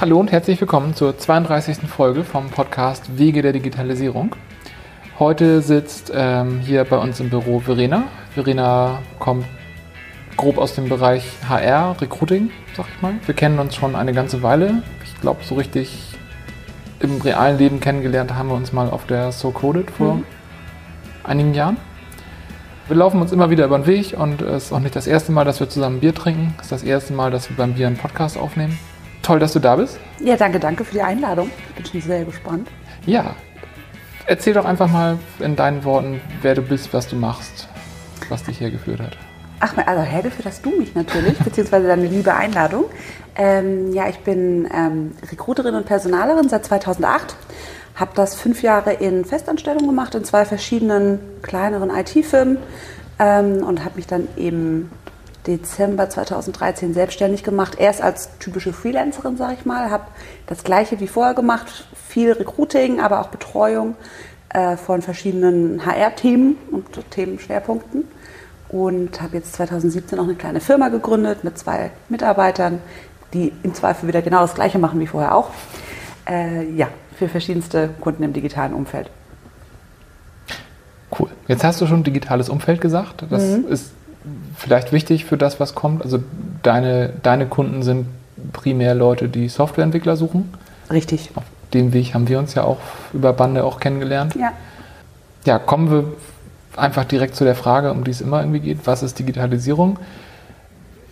Hallo und herzlich willkommen zur 32. Folge vom Podcast Wege der Digitalisierung. Heute sitzt ähm, hier bei uns im Büro Verena. Verena kommt grob aus dem Bereich HR, Recruiting, sag ich mal. Wir kennen uns schon eine ganze Weile. Ich glaube, so richtig im realen Leben kennengelernt haben wir uns mal auf der So Coded vor mhm. einigen Jahren. Wir laufen uns immer wieder über den Weg und es ist auch nicht das erste Mal, dass wir zusammen Bier trinken. Es ist das erste Mal, dass wir beim Bier einen Podcast aufnehmen. Toll, dass du da bist. Ja, danke, danke für die Einladung. Bin schon sehr gespannt. Ja, erzähl doch einfach mal in deinen Worten, wer du bist, was du machst, was dich hergeführt hat. Ach, also hergeführt hast du mich natürlich, beziehungsweise deine liebe Einladung. Ähm, ja, ich bin ähm, Recruiterin und Personalerin seit 2008. Habe das fünf Jahre in Festanstellung gemacht in zwei verschiedenen kleineren IT-Firmen ähm, und habe mich dann im Dezember 2013 selbstständig gemacht. Erst als typische Freelancerin, sage ich mal. Habe das gleiche wie vorher gemacht. Viel Recruiting, aber auch Betreuung äh, von verschiedenen HR-Themen und Themenschwerpunkten und habe jetzt 2017 auch eine kleine Firma gegründet mit zwei Mitarbeitern, die im Zweifel wieder genau das Gleiche machen wie vorher auch. Äh, ja, für verschiedenste Kunden im digitalen Umfeld. Cool. Jetzt hast du schon digitales Umfeld gesagt. Das mhm. ist vielleicht wichtig für das, was kommt. Also deine, deine Kunden sind primär Leute, die Softwareentwickler suchen. Richtig. Auf dem Weg haben wir uns ja auch über Bande auch kennengelernt. Ja. Ja, kommen wir einfach direkt zu der Frage, um die es immer irgendwie geht, was ist Digitalisierung?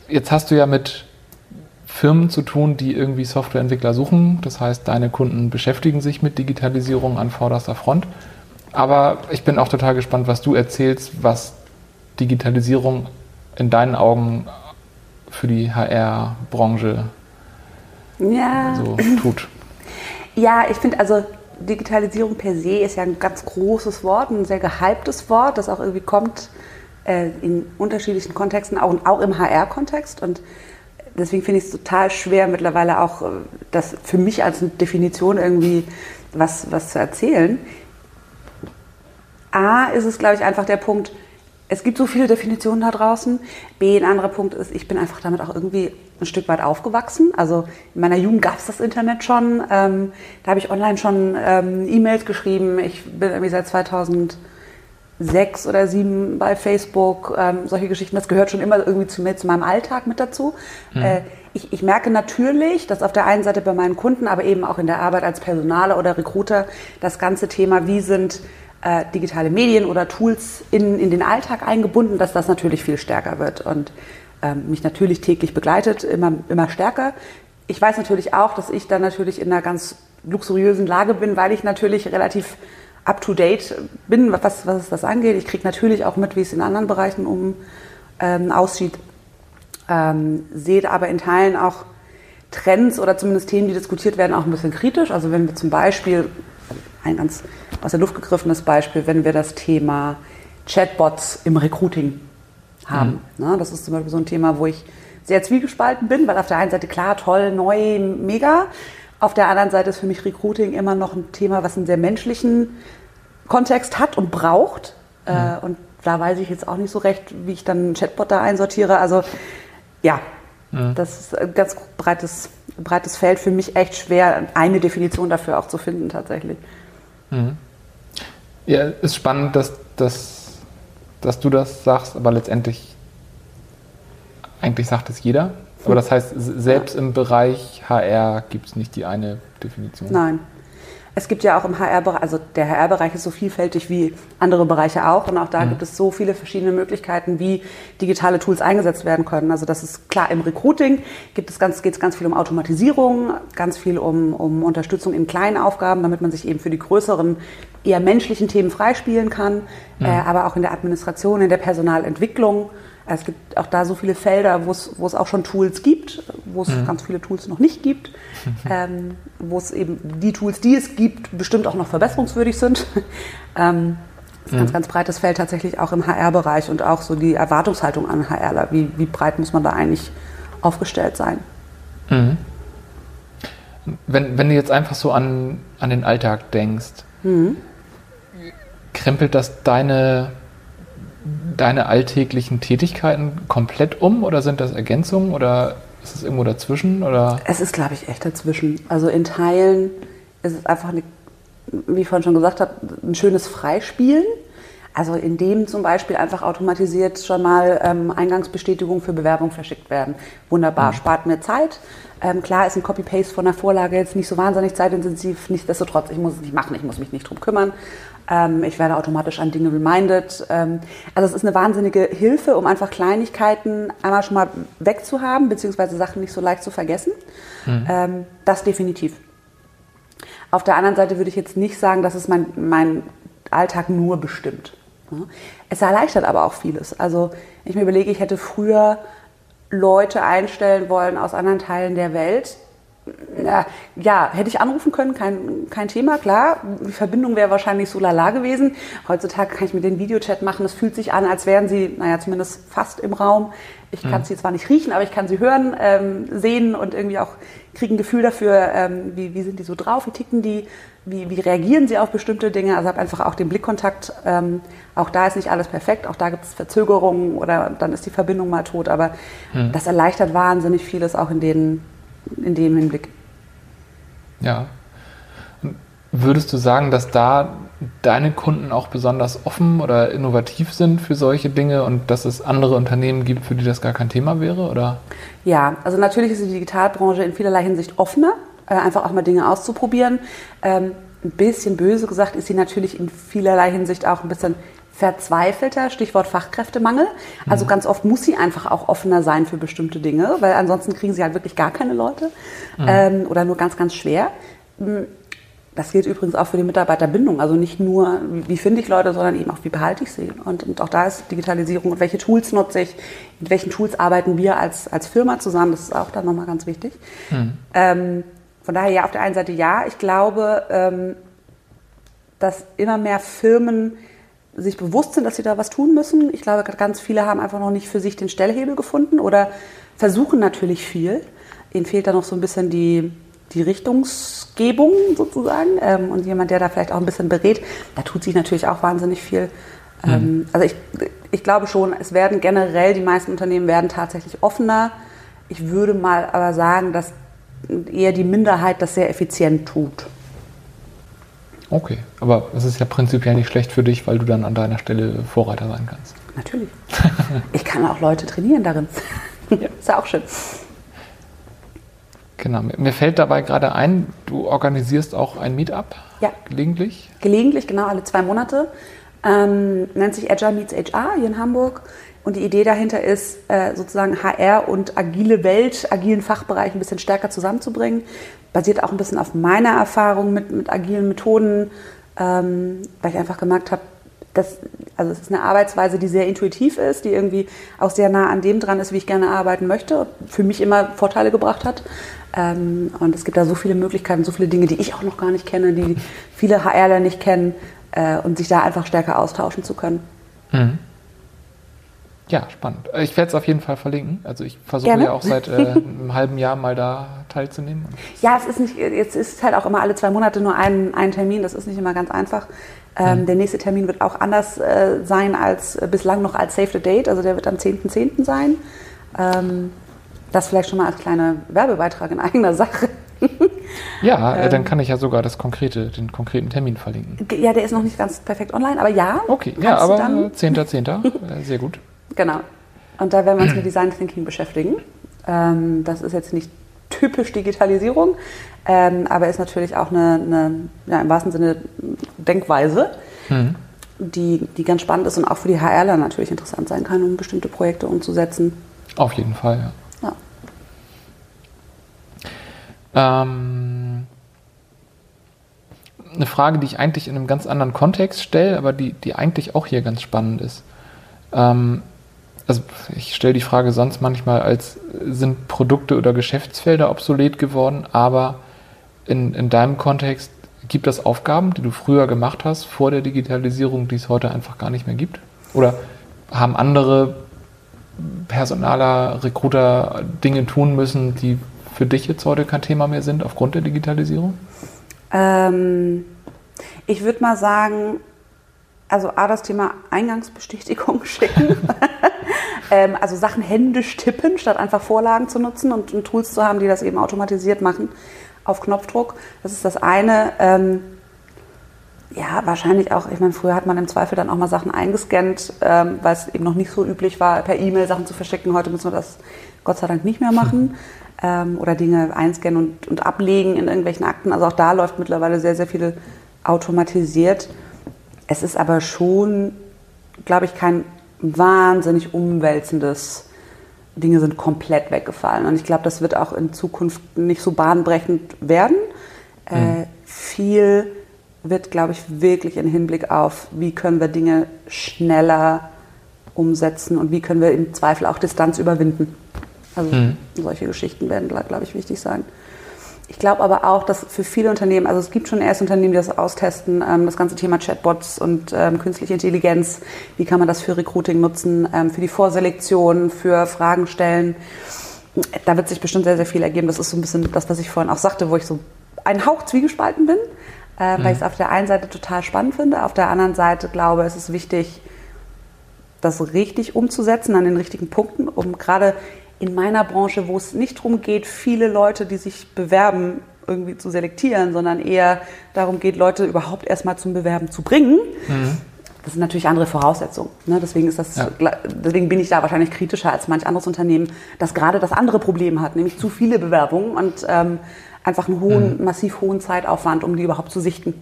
Jetzt hast du ja mit Firmen zu tun, die irgendwie Softwareentwickler suchen. Das heißt, deine Kunden beschäftigen sich mit Digitalisierung an vorderster Front. Aber ich bin auch total gespannt, was du erzählst, was Digitalisierung in deinen Augen für die HR-Branche ja. so tut. Ja, ich finde also Digitalisierung per se ist ja ein ganz großes Wort, ein sehr gehyptes Wort, das auch irgendwie kommt äh, in unterschiedlichen Kontexten, auch, auch im HR-Kontext. Und deswegen finde ich es total schwer, mittlerweile auch äh, das für mich als Definition irgendwie was, was zu erzählen. A ist es, glaube ich, einfach der Punkt, es gibt so viele Definitionen da draußen. B, ein anderer Punkt ist, ich bin einfach damit auch irgendwie ein Stück weit aufgewachsen. Also in meiner Jugend gab es das Internet schon. Ähm, da habe ich online schon ähm, E-Mails geschrieben. Ich bin irgendwie seit 2006 oder 2007 bei Facebook. Ähm, solche Geschichten, das gehört schon immer irgendwie zu, mir, zu meinem Alltag mit dazu. Mhm. Äh, ich, ich, merke natürlich, dass auf der einen Seite bei meinen Kunden, aber eben auch in der Arbeit als Personale oder Recruiter das ganze Thema, wie sind äh, digitale Medien oder Tools in, in den Alltag eingebunden, dass das natürlich viel stärker wird und ähm, mich natürlich täglich begleitet, immer, immer stärker. Ich weiß natürlich auch, dass ich dann natürlich in einer ganz luxuriösen Lage bin, weil ich natürlich relativ up-to-date bin, was, was das angeht. Ich kriege natürlich auch mit, wie es in anderen Bereichen um, ähm, aussieht. Ähm, sehe aber in Teilen auch Trends oder zumindest Themen, die diskutiert werden, auch ein bisschen kritisch. Also wenn wir zum Beispiel, ein ganz aus der Luft gegriffenes Beispiel, wenn wir das Thema Chatbots im Recruiting haben. Mhm. Ne, das ist zum Beispiel so ein Thema, wo ich sehr zwiegespalten bin, weil auf der einen Seite klar, toll, neu, mega. Auf der anderen Seite ist für mich Recruiting immer noch ein Thema, was einen sehr menschlichen Kontext hat und braucht. Mhm. Äh, und da weiß ich jetzt auch nicht so recht, wie ich dann einen Chatbot da einsortiere. Also ja, mhm. das ist ein ganz breites, breites Feld. Für mich echt schwer, eine Definition dafür auch zu finden tatsächlich. Mhm. Ja, ist spannend, dass, dass, dass du das sagst, aber letztendlich, eigentlich sagt es jeder. Aber das heißt, selbst im Bereich HR gibt es nicht die eine Definition. Nein, es gibt ja auch im HR-Bereich, also der HR-Bereich ist so vielfältig wie andere Bereiche auch und auch da mhm. gibt es so viele verschiedene Möglichkeiten, wie digitale Tools eingesetzt werden können. Also das ist klar, im Recruiting gibt es ganz, geht es ganz viel um Automatisierung, ganz viel um, um Unterstützung in kleinen Aufgaben, damit man sich eben für die größeren, eher menschlichen Themen freispielen kann, mhm. äh, aber auch in der Administration, in der Personalentwicklung. Es gibt auch da so viele Felder, wo es, auch schon Tools gibt, wo es mhm. ganz viele Tools noch nicht gibt, ähm, wo es eben die Tools, die es gibt, bestimmt auch noch verbesserungswürdig sind. ähm, das ist ein mhm. ganz, ganz breites Feld tatsächlich auch im HR-Bereich und auch so die Erwartungshaltung an HRler. Wie, wie breit muss man da eigentlich aufgestellt sein? Mhm. Wenn, wenn du jetzt einfach so an, an den Alltag denkst, mhm. krempelt das deine deine alltäglichen Tätigkeiten komplett um oder sind das Ergänzungen oder Ist es irgendwo dazwischen oder? Es ist, glaube ich, echt dazwischen. Also in Teilen ist es einfach, eine, wie ich vorhin schon gesagt habe, ein schönes Freispielen. Also indem zum Beispiel einfach automatisiert schon mal ähm, Eingangsbestätigungen für Bewerbung verschickt werden. Wunderbar, mhm. spart mir Zeit. Ähm, klar ist ein Copy-Paste von der Vorlage jetzt nicht so wahnsinnig zeitintensiv, nichtsdestotrotz, ich muss es nicht machen, ich muss mich nicht drum kümmern. Ähm, ich werde automatisch an Dinge reminded. Ähm, also es ist eine wahnsinnige Hilfe, um einfach Kleinigkeiten einmal schon mal wegzuhaben, beziehungsweise Sachen nicht so leicht zu vergessen. Mhm. Ähm, das definitiv. Auf der anderen Seite würde ich jetzt nicht sagen, dass es mein, mein Alltag nur bestimmt. Es erleichtert aber auch vieles. Also ich mir überlege, ich hätte früher Leute einstellen wollen aus anderen Teilen der Welt, ja, hätte ich anrufen können, kein, kein Thema, klar. Die Verbindung wäre wahrscheinlich so lala gewesen. Heutzutage kann ich mit den Videochat machen. Es fühlt sich an, als wären sie, naja, zumindest fast im Raum. Ich kann mhm. sie zwar nicht riechen, aber ich kann sie hören, ähm, sehen und irgendwie auch kriege ein Gefühl dafür, ähm, wie, wie sind die so drauf, wie ticken die, wie, wie reagieren sie auf bestimmte Dinge. Also habe einfach auch den Blickkontakt. Ähm, auch da ist nicht alles perfekt, auch da gibt es Verzögerungen oder dann ist die Verbindung mal tot. Aber mhm. das erleichtert wahnsinnig vieles auch in den in dem Hinblick. Ja. Würdest du sagen, dass da deine Kunden auch besonders offen oder innovativ sind für solche Dinge und dass es andere Unternehmen gibt, für die das gar kein Thema wäre? Oder? Ja, also natürlich ist die Digitalbranche in vielerlei Hinsicht offener, äh, einfach auch mal Dinge auszuprobieren. Ähm, ein bisschen böse gesagt ist sie natürlich in vielerlei Hinsicht auch ein bisschen verzweifelter, Stichwort Fachkräftemangel. Also mhm. ganz oft muss sie einfach auch offener sein für bestimmte Dinge, weil ansonsten kriegen sie halt wirklich gar keine Leute mhm. ähm, oder nur ganz, ganz schwer. Hm, das gilt übrigens auch für die Mitarbeiterbindung. Also nicht nur, wie finde ich Leute, sondern eben auch, wie behalte ich sie. Und, und auch da ist Digitalisierung und welche Tools nutze ich, mit welchen Tools arbeiten wir als, als Firma zusammen, das ist auch dann nochmal ganz wichtig. Mhm. Ähm, von daher ja, auf der einen Seite ja, ich glaube, ähm, dass immer mehr Firmen sich bewusst sind, dass sie da was tun müssen. Ich glaube, ganz viele haben einfach noch nicht für sich den Stellhebel gefunden oder versuchen natürlich viel. Ihnen fehlt da noch so ein bisschen die, die Richtungsgebung sozusagen ähm, und jemand, der da vielleicht auch ein bisschen berät. Da tut sich natürlich auch wahnsinnig viel. Mhm. Ähm, also ich, ich glaube schon, es werden generell, die meisten Unternehmen werden tatsächlich offener. Ich würde mal aber sagen, dass eher die Minderheit das sehr effizient tut. Okay, aber es ist ja prinzipiell nicht schlecht für dich, weil du dann an deiner Stelle Vorreiter sein kannst. Natürlich. ich kann auch Leute trainieren darin. ja. Ist ja auch schön. Genau, mir fällt dabei gerade ein, du organisierst auch ein Meetup. Ja. Gelegentlich? Gelegentlich, genau, alle zwei Monate. Ähm, nennt sich Agile Meets HR hier in Hamburg. Und die Idee dahinter ist, äh, sozusagen HR und agile Welt, agilen Fachbereich ein bisschen stärker zusammenzubringen basiert auch ein bisschen auf meiner Erfahrung mit, mit agilen Methoden, ähm, weil ich einfach gemerkt habe, dass, also es ist eine Arbeitsweise, die sehr intuitiv ist, die irgendwie auch sehr nah an dem dran ist, wie ich gerne arbeiten möchte, für mich immer Vorteile gebracht hat. Ähm, und es gibt da so viele Möglichkeiten, so viele Dinge, die ich auch noch gar nicht kenne, die viele HRler nicht kennen äh, und sich da einfach stärker austauschen zu können. Mhm. Ja, spannend. Äh, ich werde es auf jeden Fall verlinken. Also ich versuche Gerne. ja auch seit äh, einem halben Jahr mal da teilzunehmen. Ja, es ist nicht, jetzt ist halt auch immer alle zwei Monate nur ein, ein Termin. Das ist nicht immer ganz einfach. Ähm, hm. Der nächste Termin wird auch anders äh, sein als äh, bislang noch als Save the Date. Also der wird am 10.10. .10. sein. Ähm, das vielleicht schon mal als kleiner Werbebeitrag in eigener Sache. ja, ähm, dann kann ich ja sogar das konkrete, den konkreten Termin verlinken. Ja, der ist noch nicht ganz perfekt online, aber ja. Okay, ja, aber 10.10. .10. Äh, sehr gut. Genau. Und da werden wir uns mit Design Thinking beschäftigen. Ähm, das ist jetzt nicht typisch Digitalisierung, ähm, aber ist natürlich auch eine, eine ja, im wahrsten Sinne Denkweise, mhm. die, die ganz spannend ist und auch für die HRler natürlich interessant sein kann, um bestimmte Projekte umzusetzen. Auf jeden Fall, ja. ja. Ähm, eine Frage, die ich eigentlich in einem ganz anderen Kontext stelle, aber die, die eigentlich auch hier ganz spannend ist. Ähm, also ich stelle die Frage sonst manchmal als, sind Produkte oder Geschäftsfelder obsolet geworden, aber in, in deinem Kontext gibt es Aufgaben, die du früher gemacht hast, vor der Digitalisierung, die es heute einfach gar nicht mehr gibt? Oder haben andere Personaler, Recruiter Dinge tun müssen, die für dich jetzt heute kein Thema mehr sind aufgrund der Digitalisierung? Ähm, ich würde mal sagen, also A, das Thema Eingangsbestätigung schicken. ähm, also Sachen händisch tippen, statt einfach Vorlagen zu nutzen und, und, Tools zu haben, die das eben automatisiert machen auf Knopfdruck. Das ist das eine. Ähm, ja, wahrscheinlich auch, ich meine, früher hat man im Zweifel dann auch mal Sachen eingescannt, ähm, weil es eben noch nicht so üblich war, per E-Mail Sachen zu verschicken. Heute müssen wir das Gott sei Dank nicht mehr machen. Ähm, oder Dinge einscannen und, und ablegen in irgendwelchen Akten. Also auch da läuft mittlerweile sehr, sehr viel automatisiert. Es ist aber schon, glaube ich, kein wahnsinnig umwälzendes Dinge sind komplett weggefallen. Und ich glaube, das wird auch in Zukunft nicht so bahnbrechend werden. Mhm. Äh, viel wird, glaube ich, wirklich im Hinblick auf, wie können wir Dinge schneller umsetzen und wie können wir im Zweifel auch Distanz überwinden. Also mhm. solche Geschichten werden, glaube ich, wichtig sein. Ich glaube aber auch, dass für viele Unternehmen, also es gibt schon erst Unternehmen, die das austesten, ähm, das ganze Thema Chatbots und ähm, künstliche Intelligenz, wie kann man das für Recruiting nutzen, ähm, für die Vorselektion, für Fragen stellen. Da wird sich bestimmt sehr, sehr viel ergeben. Das ist so ein bisschen das, was ich vorhin auch sagte, wo ich so einen Hauch zwiegespalten bin äh, mhm. weil ich es auf der einen Seite total spannend finde, auf der anderen Seite glaube, es ist wichtig, das richtig umzusetzen an den richtigen Punkten, um gerade in meiner Branche, wo es nicht darum geht, viele Leute, die sich bewerben, irgendwie zu selektieren, sondern eher darum geht, Leute überhaupt erstmal zum Bewerben zu bringen. Mhm. Das sind natürlich andere Voraussetzungen. Ne? Deswegen, ist das, ja. deswegen bin ich da wahrscheinlich kritischer als manch anderes Unternehmen, das gerade das andere Problem hat, nämlich zu viele Bewerbungen und ähm, einfach einen hohen, mhm. massiv hohen Zeitaufwand, um die überhaupt zu sichten.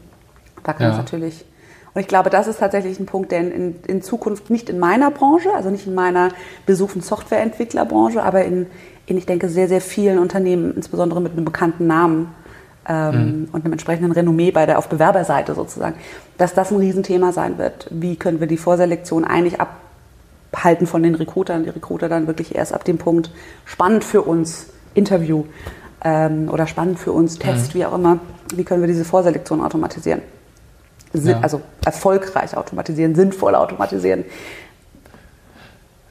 Da kann ja. es natürlich. Und ich glaube, das ist tatsächlich ein Punkt, der in, in, Zukunft nicht in meiner Branche, also nicht in meiner besuchten Softwareentwicklerbranche, aber in, in, ich denke, sehr, sehr vielen Unternehmen, insbesondere mit einem bekannten Namen ähm, mhm. und einem entsprechenden Renommee bei der auf Bewerberseite sozusagen, dass das ein Riesenthema sein wird. Wie können wir die Vorselektion eigentlich abhalten von den Recruitern, die Recruiter dann wirklich erst ab dem Punkt spannend für uns, Interview, ähm, oder spannend für uns, Test, mhm. wie auch immer, wie können wir diese Vorselektion automatisieren? Ja. Also erfolgreich automatisieren, sinnvoll automatisieren.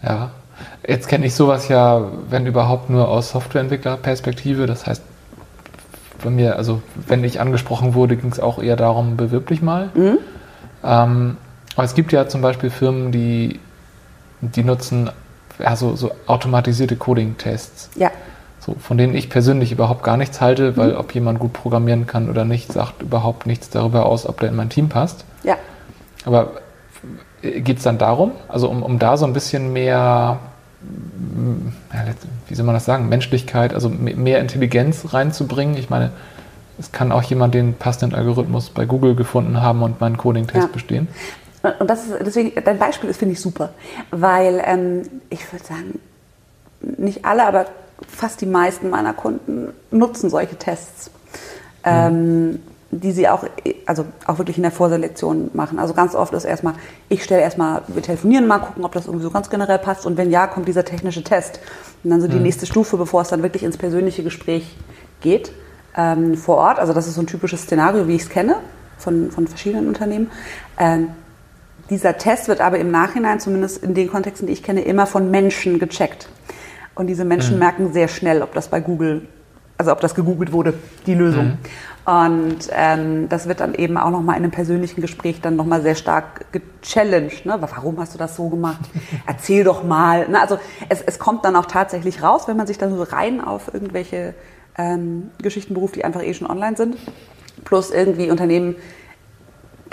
Ja, jetzt kenne ich sowas ja, wenn überhaupt nur aus Softwareentwicklerperspektive. Das heißt, bei mir, also wenn ich angesprochen wurde, ging es auch eher darum, bewirb dich mal. Mhm. Ähm, aber es gibt ja zum Beispiel Firmen, die, die nutzen ja, so, so automatisierte Coding-Tests. Ja so, von denen ich persönlich überhaupt gar nichts halte, weil mhm. ob jemand gut programmieren kann oder nicht, sagt überhaupt nichts darüber aus, ob der in mein Team passt. Ja. Aber geht es dann darum, also um, um da so ein bisschen mehr, ja, wie soll man das sagen, Menschlichkeit, also mehr Intelligenz reinzubringen? Ich meine, es kann auch jemand den passenden Algorithmus bei Google gefunden haben und meinen Coding-Test ja. bestehen. Und das ist deswegen, dein Beispiel ist, finde ich, super, weil ähm, ich würde sagen, nicht alle, aber fast die meisten meiner Kunden nutzen solche Tests, mhm. ähm, die sie auch, also auch wirklich in der Vorselektion machen. Also ganz oft ist erstmal, ich stelle erstmal, wir telefonieren mal, gucken, ob das irgendwie so ganz generell passt und wenn ja, kommt dieser technische Test. Und dann so die mhm. nächste Stufe, bevor es dann wirklich ins persönliche Gespräch geht, ähm, vor Ort. Also das ist so ein typisches Szenario, wie ich es kenne von, von verschiedenen Unternehmen. Ähm, dieser Test wird aber im Nachhinein, zumindest in den Kontexten, die ich kenne, immer von Menschen gecheckt. Und diese Menschen mhm. merken sehr schnell, ob das bei Google, also ob das gegoogelt wurde, die Lösung. Mhm. Und ähm, das wird dann eben auch nochmal in einem persönlichen Gespräch dann nochmal sehr stark gechallenged. Ne? Warum hast du das so gemacht? Erzähl doch mal. Ne? Also es, es kommt dann auch tatsächlich raus, wenn man sich dann so rein auf irgendwelche ähm, Geschichten beruft, die einfach eh schon online sind. Plus irgendwie Unternehmen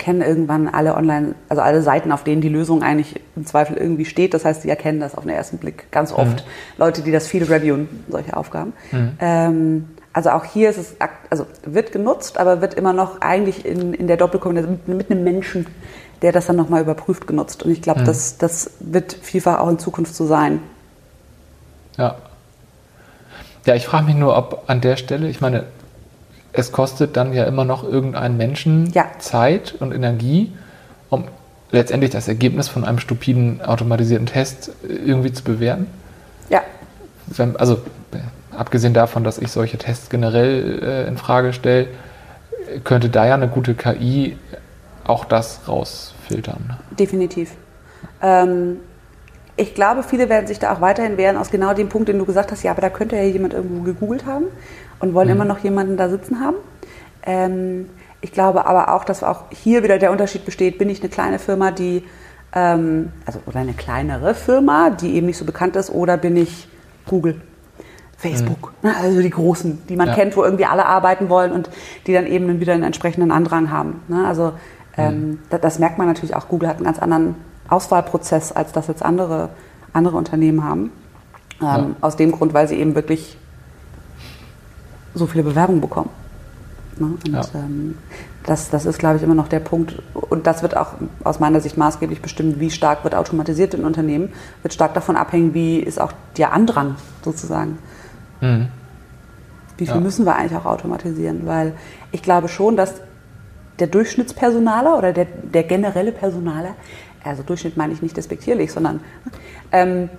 kennen irgendwann alle online, also alle Seiten, auf denen die Lösung eigentlich im Zweifel irgendwie steht. Das heißt, sie erkennen das auf den ersten Blick ganz oft. Mhm. Leute, die das viel reviewen, solche Aufgaben. Mhm. Ähm, also auch hier ist es, also wird genutzt, aber wird immer noch eigentlich in, in der Doppelkombination mit, mit einem Menschen, der das dann nochmal überprüft, genutzt. Und ich glaube, mhm. das, das wird vielfach auch in Zukunft so sein. Ja. Ja, ich frage mich nur, ob an der Stelle, ich meine, es kostet dann ja immer noch irgendeinen Menschen ja. Zeit und Energie, um letztendlich das Ergebnis von einem stupiden automatisierten Test irgendwie zu bewerten. Ja. Also abgesehen davon, dass ich solche Tests generell äh, in Frage stelle, könnte da ja eine gute KI auch das rausfiltern. Definitiv. Ähm, ich glaube, viele werden sich da auch weiterhin wehren aus genau dem Punkt, den du gesagt hast, ja, aber da könnte ja jemand irgendwo gegoogelt haben und wollen mhm. immer noch jemanden da sitzen haben. Ähm, ich glaube aber auch, dass auch hier wieder der Unterschied besteht, bin ich eine kleine Firma, die ähm, also oder eine kleinere Firma, die eben nicht so bekannt ist, oder bin ich Google, Facebook, mhm. also die großen, die man ja. kennt, wo irgendwie alle arbeiten wollen und die dann eben wieder einen entsprechenden Andrang haben. Ne? Also ähm, mhm. das, das, merkt man natürlich auch. Google hat einen ganz anderen Auswahlprozess, als das jetzt andere, andere Unternehmen haben. Ähm, ja. Aus dem Grund, weil sie eben wirklich so viele Bewerbungen bekommen. Ne? Und ja. ähm, das, das ist, glaube ich, immer noch der Punkt. Und das wird auch aus meiner Sicht maßgeblich bestimmen, wie stark wird automatisiert in Unternehmen. Wird stark davon abhängen, wie ist auch der Andrang sozusagen. Mhm. Wie viel ja. müssen wir eigentlich auch automatisieren? Weil ich glaube schon, dass der Durchschnittspersonaler oder der, der generelle Personaler, also Durchschnitt meine ich nicht despektierlich, sondern ähm,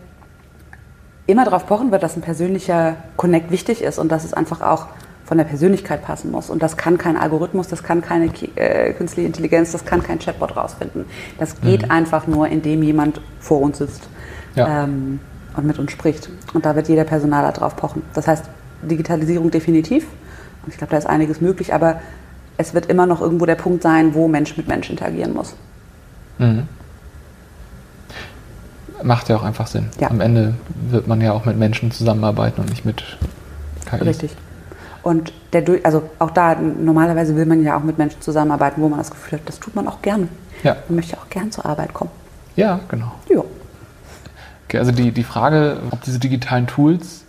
immer darauf pochen wird, dass ein persönlicher Connect wichtig ist und dass es einfach auch von der Persönlichkeit passen muss. Und das kann kein Algorithmus, das kann keine äh, künstliche Intelligenz, das kann kein Chatbot rausfinden. Das geht mhm. einfach nur, indem jemand vor uns sitzt ja. ähm, und mit uns spricht. Und da wird jeder Personaler drauf pochen. Das heißt, Digitalisierung definitiv. Und ich glaube, da ist einiges möglich, aber es wird immer noch irgendwo der Punkt sein, wo Mensch mit Mensch interagieren muss. Mhm. Macht ja auch einfach Sinn. Ja. Am Ende wird man ja auch mit Menschen zusammenarbeiten und nicht mit KI. Richtig. Und der, also auch da, normalerweise will man ja auch mit Menschen zusammenarbeiten, wo man das Gefühl hat, das tut man auch gerne. Ja. Man möchte auch gern zur Arbeit kommen. Ja, genau. Ja. Okay, also die, die Frage, ob diese digitalen Tools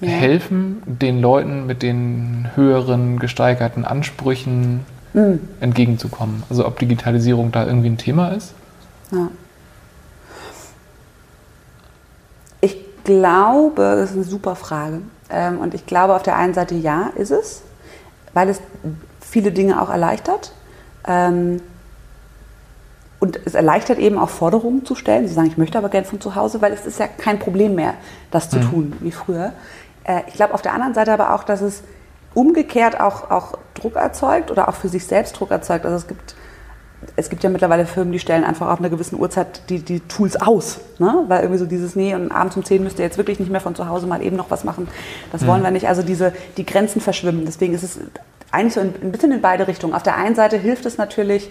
ja. helfen, den Leuten mit den höheren gesteigerten Ansprüchen mhm. entgegenzukommen. Also ob Digitalisierung da irgendwie ein Thema ist? Ja. Ich glaube, das ist eine super Frage. Ähm, und ich glaube, auf der einen Seite ja, ist es, weil es viele Dinge auch erleichtert. Ähm, und es erleichtert eben auch Forderungen zu stellen. Sie sagen, ich möchte aber gerne von zu Hause, weil es ist ja kein Problem mehr, das zu mhm. tun wie früher. Äh, ich glaube auf der anderen Seite aber auch, dass es umgekehrt auch, auch Druck erzeugt oder auch für sich selbst Druck erzeugt. Also es gibt es gibt ja mittlerweile Firmen, die stellen einfach auf einer gewissen Uhrzeit die, die Tools aus. Ne? Weil irgendwie so dieses, nee, und abends um 10 müsst ihr jetzt wirklich nicht mehr von zu Hause mal eben noch was machen. Das mhm. wollen wir nicht. Also diese, die Grenzen verschwimmen. Deswegen ist es eigentlich so ein, bisschen in beide Richtungen. Auf der einen Seite hilft es natürlich,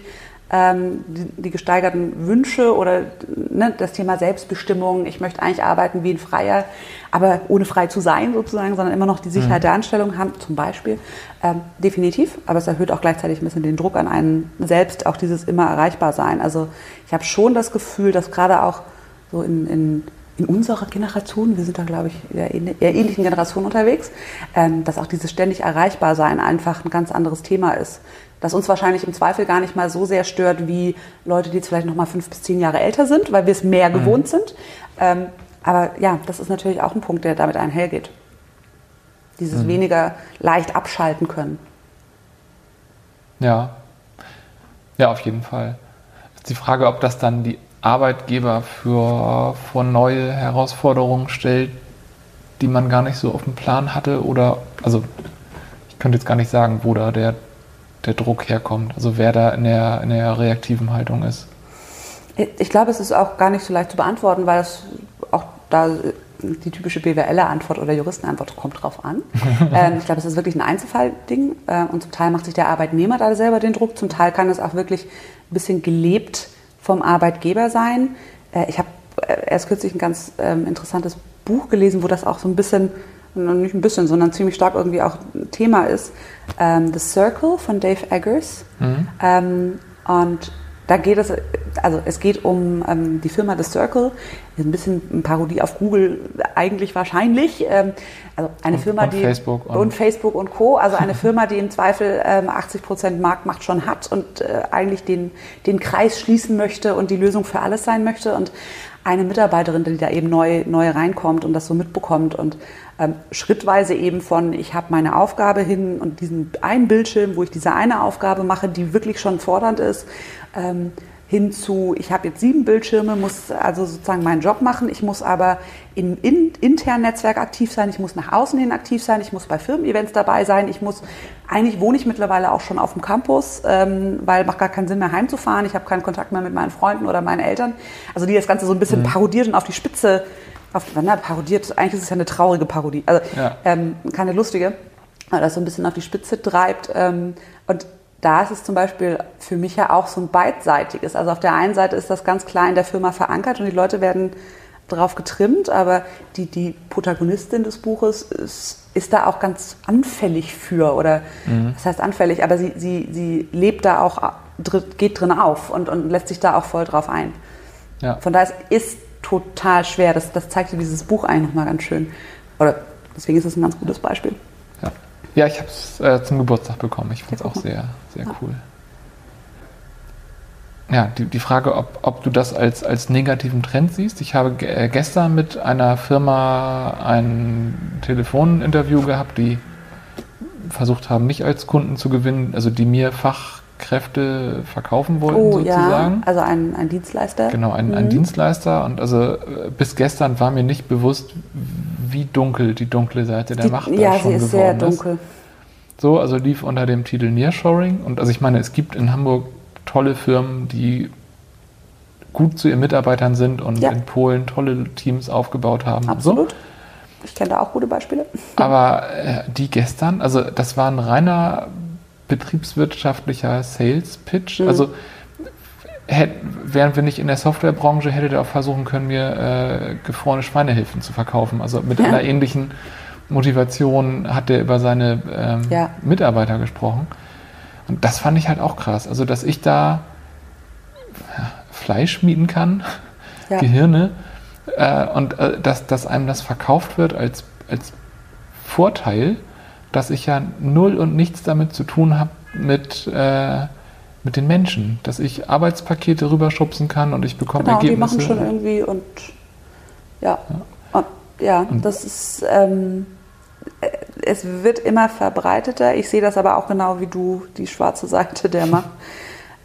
die, die, gesteigerten Wünsche oder ne, das Thema Selbstbestimmung, ich möchte eigentlich arbeiten wie ein Freier, aber ohne frei zu sein sozusagen, sondern immer noch die Sicherheit mhm. der Anstellung haben, zum Beispiel. Ähm, definitiv, aber es erhöht auch gleichzeitig ein bisschen den Druck an einen selbst, auch dieses immer erreichbar sein. Also ich habe schon das Gefühl, dass gerade auch so in, in in unserer Generation, wir sind da, glaube ich, in eher ähnlichen Generationen unterwegs, ähm, dass auch dieses ständig erreichbar sein einfach ein ganz anderes Thema ist das uns wahrscheinlich im Zweifel gar nicht mal so sehr stört wie Leute, die jetzt vielleicht noch mal fünf bis zehn Jahre älter sind, weil wir es mehr mhm. gewohnt sind. Ähm, aber ja, das ist natürlich auch ein Punkt, der damit einhergeht. Dieses mhm. weniger leicht abschalten können. Ja. Ja, auf jeden Fall. Ist die Frage, ob das dann die Arbeitgeber für, vor neue Herausforderungen stellt, die man gar nicht so auf dem Plan hatte oder, also ich könnte jetzt gar nicht sagen, wo da der der Druck herkommt, also wer da in der, in der reaktiven Haltung ist? Ich glaube, es ist auch gar nicht so leicht zu beantworten, weil es auch da die typische BWLer-Antwort oder Juristenantwort kommt drauf an. ähm, ich glaube, es ist wirklich ein Einzelfallding äh, und zum Teil macht sich der Arbeitnehmer da selber den Druck, zum Teil kann es auch wirklich ein bisschen gelebt vom Arbeitgeber sein. Äh, ich habe äh, erst kürzlich ein ganz ähm, interessantes Buch gelesen, wo das auch so ein bisschen nicht ein bisschen, sondern ziemlich stark irgendwie auch Thema ist. Ähm, The Circle von Dave Eggers. Mhm. Ähm, und da geht es, also es geht um ähm, die Firma The Circle, ein bisschen eine Parodie auf Google eigentlich wahrscheinlich. Ähm, also eine und, Firma, und die Facebook und, und, Facebook und Co. Also eine Firma, die im Zweifel ähm, 80 Prozent Marktmacht schon hat und äh, eigentlich den, den Kreis schließen möchte und die Lösung für alles sein möchte. Und eine Mitarbeiterin, die da eben neu, neu reinkommt und das so mitbekommt und ähm, schrittweise eben von, ich habe meine Aufgabe hin und diesen einen Bildschirm, wo ich diese eine Aufgabe mache, die wirklich schon fordernd ist, ähm, hin zu, ich habe jetzt sieben Bildschirme, muss also sozusagen meinen Job machen, ich muss aber im in, internen Netzwerk aktiv sein, ich muss nach außen hin aktiv sein, ich muss bei Firmen-Events dabei sein, ich muss, eigentlich wohne ich mittlerweile auch schon auf dem Campus, ähm, weil macht gar keinen Sinn mehr heimzufahren, ich habe keinen Kontakt mehr mit meinen Freunden oder meinen Eltern, also die das Ganze so ein bisschen mhm. parodiert und auf die Spitze auf, na, parodiert, eigentlich ist es ja eine traurige Parodie, also ja. ähm, keine lustige, aber das so ein bisschen auf die Spitze treibt. Ähm, und da ist es zum Beispiel für mich ja auch so ein beidseitiges. Also auf der einen Seite ist das ganz klar in der Firma verankert und die Leute werden drauf getrimmt, aber die, die Protagonistin des Buches ist, ist da auch ganz anfällig für oder mhm. das heißt anfällig, aber sie, sie, sie lebt da auch, geht drin auf und, und lässt sich da auch voll drauf ein. Ja. Von daher ist es total schwer. Das, das zeigt dir dieses Buch eigentlich nochmal ganz schön. Oder deswegen ist es ein ganz gutes Beispiel. Ja, ich habe es äh, zum Geburtstag bekommen. Ich fand es auch sehr, sehr cool ja, die, die Frage, ob, ob du das als, als negativen Trend siehst. Ich habe äh, gestern mit einer Firma ein Telefoninterview gehabt, die versucht haben, mich als Kunden zu gewinnen, also die mir Fachkräfte verkaufen wollten, oh, sozusagen. Ja, also ein, ein Dienstleister. Genau, ein, mhm. ein Dienstleister. Und also äh, bis gestern war mir nicht bewusst, wie dunkel die dunkle Seite der die, Macht ja, da schon geworden ist. Ja, sie ist sehr dunkel. So, also lief unter dem Titel Nearshoring. Und also ich meine, es gibt in Hamburg tolle Firmen, die gut zu ihren Mitarbeitern sind und ja. in Polen tolle Teams aufgebaut haben. Absolut. So. Ich kenne da auch gute Beispiele. Aber äh, die gestern, also das war ein reiner betriebswirtschaftlicher Sales-Pitch. Mhm. Also hätt, wären wir nicht in der Softwarebranche, hätte der auch versuchen können, mir äh, gefrorene Schweinehilfen zu verkaufen. Also mit ja. einer ähnlichen Motivation hat er über seine ähm, ja. Mitarbeiter gesprochen. Und das fand ich halt auch krass. Also, dass ich da ja, Fleisch mieten kann. Gehirne, äh, und äh, dass, dass einem das verkauft wird als, als Vorteil, dass ich ja null und nichts damit zu tun habe mit, äh, mit den Menschen. Dass ich Arbeitspakete rüberschubsen kann und ich bekomme genau, Ergebnisse. die machen schon irgendwie und ja. Ja, und, ja und das ist. Ähm es wird immer verbreiteter. Ich sehe das aber auch genau wie du, die schwarze Seite der Macht.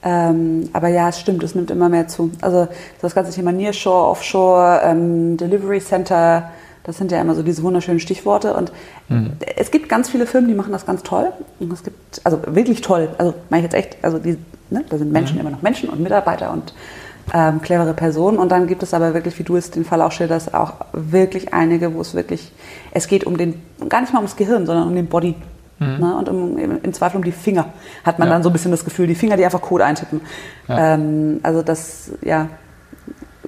Ähm, aber ja, es stimmt, es nimmt immer mehr zu. Also das ganze Thema Nearshore, Offshore, ähm, Delivery Center, das sind ja immer so diese wunderschönen Stichworte. Und mhm. es gibt ganz viele Firmen, die machen das ganz toll. Und es gibt, also wirklich toll, also meine ich jetzt echt, also die, ne, da sind Menschen mhm. immer noch Menschen und Mitarbeiter und ähm, clevere Personen. Und dann gibt es aber wirklich, wie du es den Fall auch schilderst, auch wirklich einige, wo es wirklich, es geht um den, gar nicht mal ums Gehirn, sondern um den Body. Mhm. Ne? Und um, im, Zweifel um die Finger. Hat man ja. dann so ein bisschen das Gefühl, die Finger, die einfach Code eintippen. Ja. Ähm, also das, ja,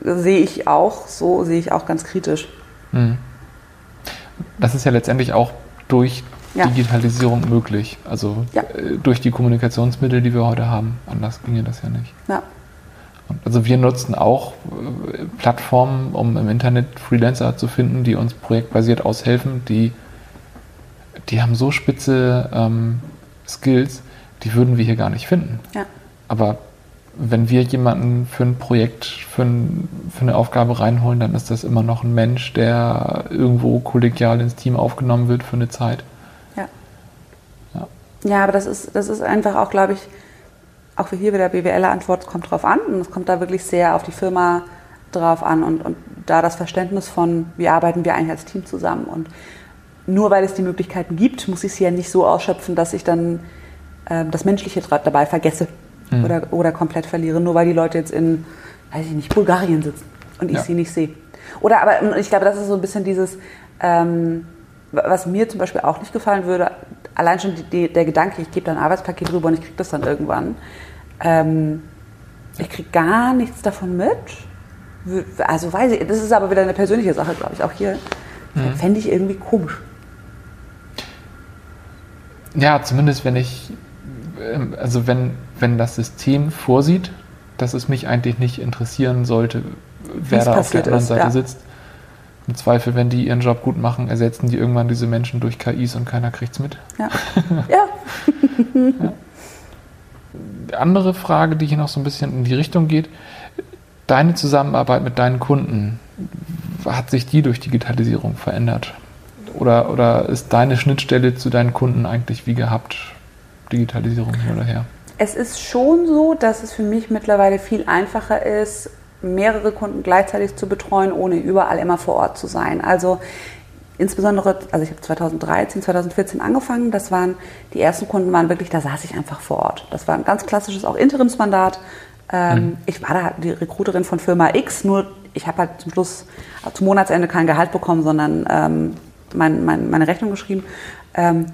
sehe ich auch, so sehe ich auch ganz kritisch. Mhm. Das ist ja letztendlich auch durch ja. Digitalisierung möglich. Also ja. Äh, durch die Kommunikationsmittel, die wir heute haben. Anders ginge das ja nicht. Ja. Also wir nutzen auch äh, Plattformen, um im Internet Freelancer zu finden, die uns projektbasiert aushelfen, die, die haben so spitze ähm, Skills, die würden wir hier gar nicht finden. Ja. Aber wenn wir jemanden für ein Projekt, für, ein, für, eine Aufgabe reinholen, dann ist das immer noch ein Mensch, der irgendwo kollegial ins Team aufgenommen wird für eine Zeit. Ja. Ja, ja aber das ist, das ist einfach auch, glaube ich, auch hier wieder BWL-Antwort, kommt drauf an und es kommt da wirklich sehr auf die Firma drauf an und, und da das Verständnis von, wie arbeiten wir eigentlich als Team zusammen und nur weil es die Möglichkeiten gibt, muss ich sie ja nicht so ausschöpfen, dass ich dann äh, das Menschliche dabei vergesse mhm. oder, oder komplett verliere, nur weil die Leute jetzt in, weiß ich nicht, Bulgarien sitzen und ich ja. sie nicht sehe. Oder aber ich glaube, das ist so ein bisschen dieses, ähm, was mir zum Beispiel auch nicht gefallen würde, allein schon die, die, der Gedanke, ich gebe da ein Arbeitspaket rüber und ich kriege das dann irgendwann. Ähm, ich kriege gar nichts davon mit. Also weiß ich, das ist aber wieder eine persönliche Sache, glaube ich, auch hier. Mhm. Fände ich irgendwie komisch. Ja, zumindest wenn ich, ähm, also wenn, wenn das System vorsieht, dass es mich eigentlich nicht interessieren sollte, wer da auf der anderen ist, Seite ja. sitzt. Im Zweifel, wenn die ihren Job gut machen, ersetzen die irgendwann diese Menschen durch KIs und keiner kriegt es mit. Ja. ja. ja andere Frage, die hier noch so ein bisschen in die Richtung geht. Deine Zusammenarbeit mit deinen Kunden, hat sich die durch Digitalisierung verändert? Oder, oder ist deine Schnittstelle zu deinen Kunden eigentlich wie gehabt, Digitalisierung hin oder her? Es ist schon so, dass es für mich mittlerweile viel einfacher ist, mehrere Kunden gleichzeitig zu betreuen, ohne überall immer vor Ort zu sein. Also insbesondere, also ich habe 2013, 2014 angefangen, das waren, die ersten Kunden waren wirklich, da saß ich einfach vor Ort. Das war ein ganz klassisches auch Interimsmandat. Ähm, mhm. Ich war da die Recruiterin von Firma X, nur ich habe halt zum Schluss, zum Monatsende kein Gehalt bekommen, sondern ähm, mein, mein, meine Rechnung geschrieben. Ähm,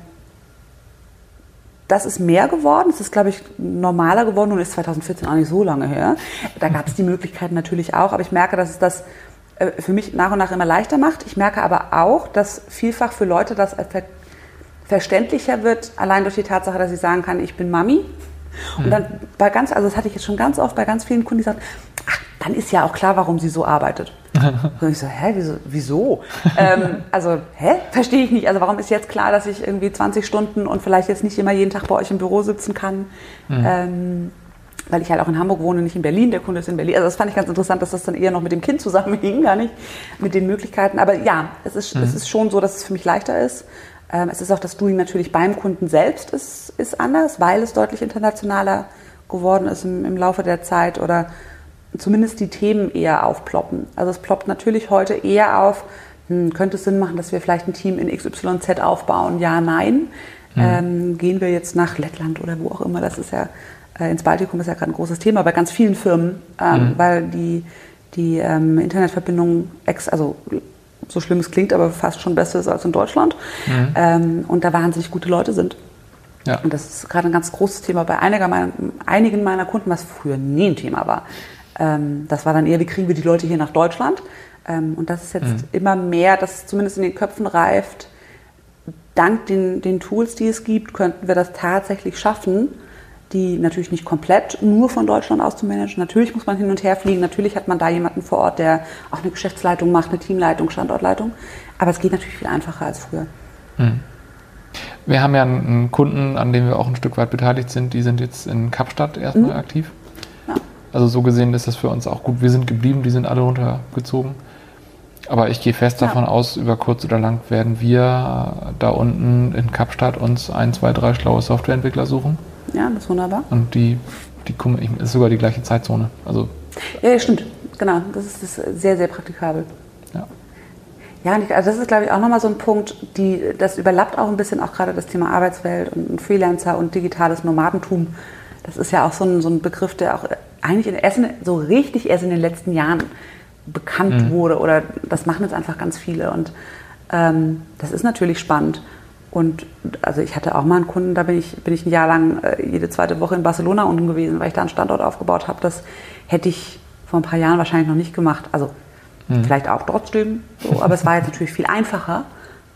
das ist mehr geworden. Es ist, glaube ich, normaler geworden und ist 2014 auch nicht so lange her. Da gab es die Möglichkeiten natürlich auch, aber ich merke, dass es das äh, für mich nach und nach immer leichter macht. Ich merke aber auch, dass vielfach für Leute das ver verständlicher wird, allein durch die Tatsache, dass ich sagen kann, ich bin Mami. Und mhm. dann bei ganz, also das hatte ich jetzt schon ganz oft bei ganz vielen Kunden, die sagen, ach, dann ist ja auch klar, warum sie so arbeitet. Und ich so, hä, wieso? wieso? ähm, also, hä? Verstehe ich nicht. Also warum ist jetzt klar, dass ich irgendwie 20 Stunden und vielleicht jetzt nicht immer jeden Tag bei euch im Büro sitzen kann? Mhm. Ähm, weil ich halt auch in Hamburg wohne, nicht in Berlin. Der Kunde ist in Berlin. Also das fand ich ganz interessant, dass das dann eher noch mit dem Kind zusammenhing, gar nicht mit den Möglichkeiten. Aber ja, es ist, mhm. es ist schon so, dass es für mich leichter ist. Ähm, es ist auch das Doing natürlich beim Kunden selbst ist, ist anders, weil es deutlich internationaler geworden ist im, im Laufe der Zeit oder zumindest die Themen eher aufploppen. Also es ploppt natürlich heute eher auf, hm, könnte es Sinn machen, dass wir vielleicht ein Team in XYZ aufbauen? Ja, nein. Mhm. Ähm, gehen wir jetzt nach Lettland oder wo auch immer, das ist ja, äh, ins Baltikum ist ja gerade ein großes Thema bei ganz vielen Firmen, ähm, mhm. weil die, die ähm, Internetverbindung, ex, also so schlimm es klingt, aber fast schon besser ist als in Deutschland. Mhm. Ähm, und da wahnsinnig gute Leute sind. Ja. Und das ist gerade ein ganz großes Thema bei meiner, einigen meiner Kunden, was früher nie ein Thema war. Ähm, das war dann eher, wie kriegen wir die Leute hier nach Deutschland? Ähm, und das ist jetzt mhm. immer mehr, dass zumindest in den Köpfen reift, dank den, den Tools, die es gibt, könnten wir das tatsächlich schaffen, die natürlich nicht komplett nur von Deutschland aus zu managen. Natürlich muss man hin und her fliegen, natürlich hat man da jemanden vor Ort, der auch eine Geschäftsleitung macht, eine Teamleitung, Standortleitung. Aber es geht natürlich viel einfacher als früher. Mhm. Wir haben ja einen Kunden, an dem wir auch ein Stück weit beteiligt sind, die sind jetzt in Kapstadt erstmal mhm. aktiv. Also so gesehen ist das für uns auch gut. Wir sind geblieben, die sind alle runtergezogen. Aber ich gehe fest ja. davon aus, über kurz oder lang werden wir da unten in Kapstadt uns ein, zwei, drei schlaue Softwareentwickler suchen. Ja, das ist wunderbar. Und die, die ist sogar die gleiche Zeitzone. Also ja, stimmt. Genau. Das ist, das ist sehr, sehr praktikabel. Ja. Ja, also das ist, glaube ich, auch nochmal so ein Punkt, die, das überlappt auch ein bisschen auch gerade das Thema Arbeitswelt und Freelancer und digitales Nomadentum. Das ist ja auch so ein, so ein Begriff, der auch eigentlich in Essen so richtig erst in den letzten Jahren bekannt mhm. wurde oder das machen jetzt einfach ganz viele und ähm, das ist natürlich spannend. Und also ich hatte auch mal einen Kunden, da bin ich, bin ich ein Jahr lang äh, jede zweite Woche in Barcelona unten gewesen, weil ich da einen Standort aufgebaut habe. Das hätte ich vor ein paar Jahren wahrscheinlich noch nicht gemacht. Also mhm. vielleicht auch trotzdem, so, aber es war jetzt natürlich viel einfacher.